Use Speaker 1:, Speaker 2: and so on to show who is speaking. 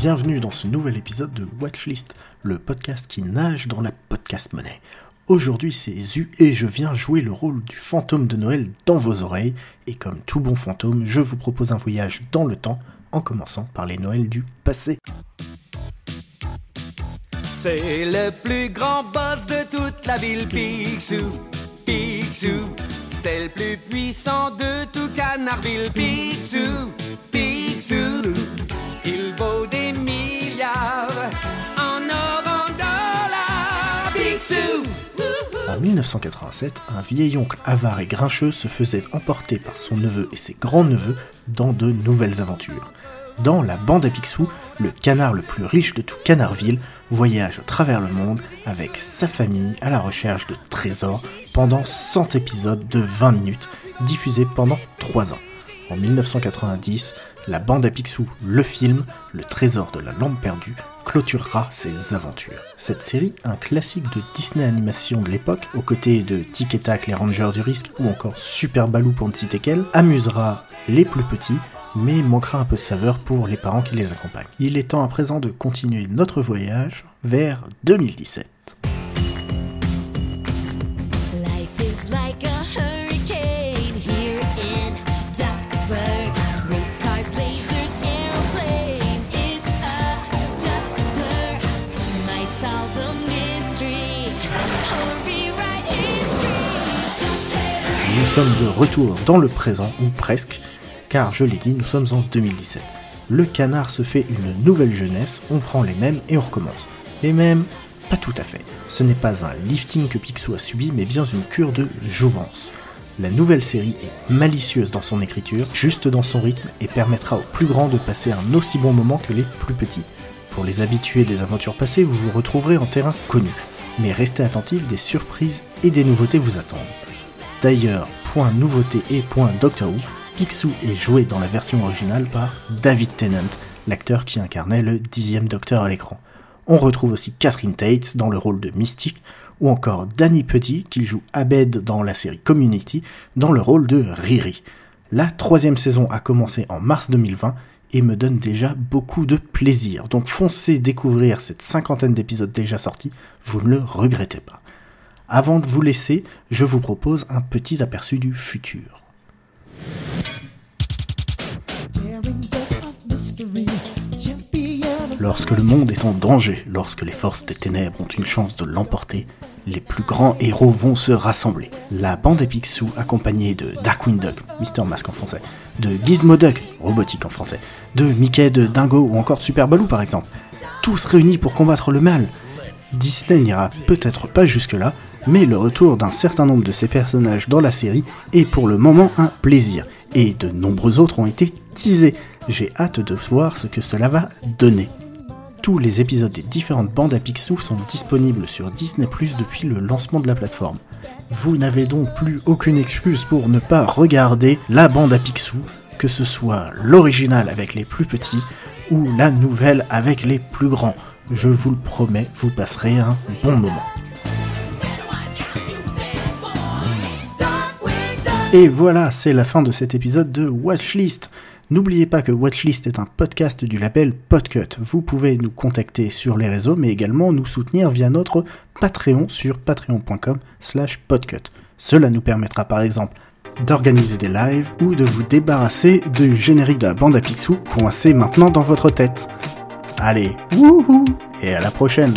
Speaker 1: bienvenue dans ce nouvel épisode de Watchlist, le podcast qui nage dans la podcast monnaie. Aujourd'hui c'est Zu et je viens jouer le rôle du fantôme de Noël dans vos oreilles, et comme tout bon fantôme, je vous propose un voyage dans le temps, en commençant par les Noëls du passé.
Speaker 2: C'est le plus grand boss de toute la ville, Picsou, Picsou. C'est le plus puissant de tout Canardville, Picsou, Picsou. Il vaut En
Speaker 1: 1987, un vieil oncle avare et grincheux se faisait emporter par son neveu et ses grands-neveux dans de nouvelles aventures. Dans La Bande à Picsou, le canard le plus riche de tout Canardville voyage à travers le monde avec sa famille à la recherche de trésors pendant 100 épisodes de 20 minutes diffusés pendant 3 ans. En 1990, La Bande à Picsou, le film, Le Trésor de la Lampe perdue, clôturera ses aventures. Cette série, un classique de Disney Animation de l'époque, aux côtés de Tic et Tac, les Rangers du Risque ou encore Super Baloo pour ne citer qu'elle, amusera les plus petits mais manquera un peu de saveur pour les parents qui les accompagnent. Il est temps à présent de continuer notre voyage vers 2017. Nous sommes de retour dans le présent, ou presque, car je l'ai dit, nous sommes en 2017. Le canard se fait une nouvelle jeunesse, on prend les mêmes et on recommence. Les mêmes Pas tout à fait. Ce n'est pas un lifting que Picsou a subi, mais bien une cure de jouvence. La nouvelle série est malicieuse dans son écriture, juste dans son rythme, et permettra aux plus grands de passer un aussi bon moment que les plus petits. Pour les habitués des aventures passées, vous vous retrouverez en terrain connu. Mais restez attentifs, des surprises et des nouveautés vous attendent. D'ailleurs, point nouveauté et point Doctor Who, Picsou est joué dans la version originale par David Tennant, l'acteur qui incarnait le dixième Docteur à l'écran. On retrouve aussi Catherine Tate dans le rôle de Mystique, ou encore Danny Petit qui joue Abed dans la série Community dans le rôle de Riri. La troisième saison a commencé en mars 2020 et me donne déjà beaucoup de plaisir, donc foncez découvrir cette cinquantaine d'épisodes déjà sortis, vous ne le regrettez pas. Avant de vous laisser, je vous propose un petit aperçu du futur. Lorsque le monde est en danger, lorsque les forces des ténèbres ont une chance de l'emporter, les plus grands héros vont se rassembler. La bande à Picsou, accompagnée de Darkwing Duck, Mister Mask en français, de Gizmo Duck, robotique en français, de Mickey de Dingo ou encore de Super Baloo par exemple. Tous réunis pour combattre le mal. Disney n'ira peut-être pas jusque-là, mais le retour d'un certain nombre de ces personnages dans la série est pour le moment un plaisir, et de nombreux autres ont été teasés. J'ai hâte de voir ce que cela va donner. Tous les épisodes des différentes bandes à Picsou sont disponibles sur Disney Plus depuis le lancement de la plateforme. Vous n'avez donc plus aucune excuse pour ne pas regarder la bande à Picsou, que ce soit l'original avec les plus petits ou la nouvelle avec les plus grands. Je vous le promets, vous passerez un bon moment. Et voilà, c'est la fin de cet épisode de Watchlist. N'oubliez pas que Watchlist est un podcast du label Podcut. Vous pouvez nous contacter sur les réseaux, mais également nous soutenir via notre Patreon sur patreon.com slash podcut. Cela nous permettra par exemple d'organiser des lives ou de vous débarrasser du générique de la bande à Picsou coincé maintenant dans votre tête. Allez, wouhou, et à la prochaine